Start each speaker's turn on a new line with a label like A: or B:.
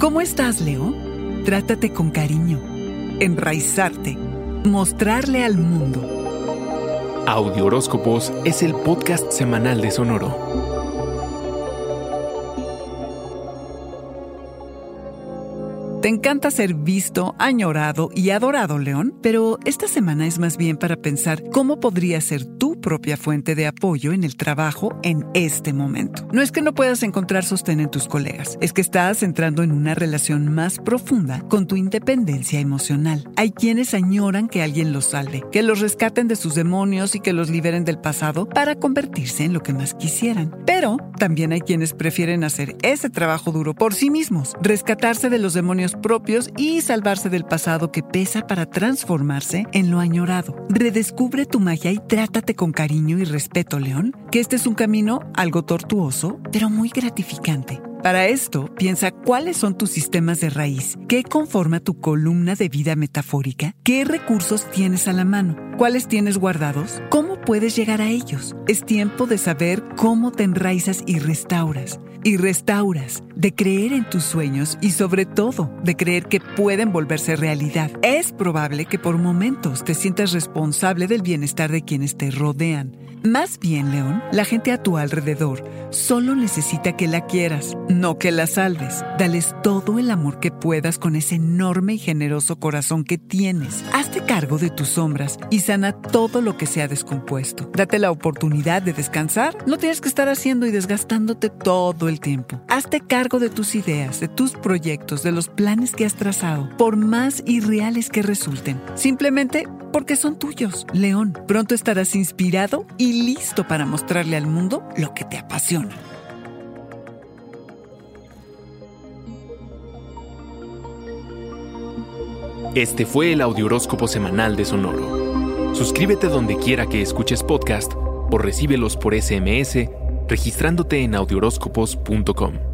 A: ¿Cómo estás, Leo? Trátate con cariño, enraizarte, mostrarle al mundo.
B: Audio Horóscopos es el podcast semanal de Sonoro.
A: Te encanta ser visto, añorado y adorado, León, pero esta semana es más bien para pensar cómo podría ser tu propia fuente de apoyo en el trabajo en este momento. No es que no puedas encontrar sostén en tus colegas, es que estás entrando en una relación más profunda con tu independencia emocional. Hay quienes añoran que alguien los salve, que los rescaten de sus demonios y que los liberen del pasado para convertirse en lo que más quisieran. Pero también hay quienes prefieren hacer ese trabajo duro por sí mismos, rescatarse de los demonios propios y salvarse del pasado que pesa para transformarse en lo añorado. Redescubre tu magia y trátate con cariño y respeto, León, que este es un camino algo tortuoso, pero muy gratificante. Para esto, piensa cuáles son tus sistemas de raíz, qué conforma tu columna de vida metafórica, qué recursos tienes a la mano, cuáles tienes guardados, cómo puedes llegar a ellos. Es tiempo de saber cómo te enraizas y restauras y restauras, de creer en tus sueños y sobre todo de creer que pueden volverse realidad. Es probable que por momentos te sientas responsable del bienestar de quienes te rodean. Más bien, León, la gente a tu alrededor solo necesita que la quieras, no que la salves. Dales todo el amor que puedas con ese enorme y generoso corazón que tienes. Hazte cargo de tus sombras y sana todo lo que se ha descompuesto. Date la oportunidad de descansar. No tienes que estar haciendo y desgastándote todo el tiempo. Hazte cargo de tus ideas, de tus proyectos, de los planes que has trazado, por más irreales que resulten. Simplemente porque son tuyos. León, pronto estarás inspirado y listo para mostrarle al mundo lo que te apasiona.
B: Este fue el Audioróscopo Semanal de Sonoro. Suscríbete donde quiera que escuches podcast o recíbelos por SMS registrándote en audioróscopos.com.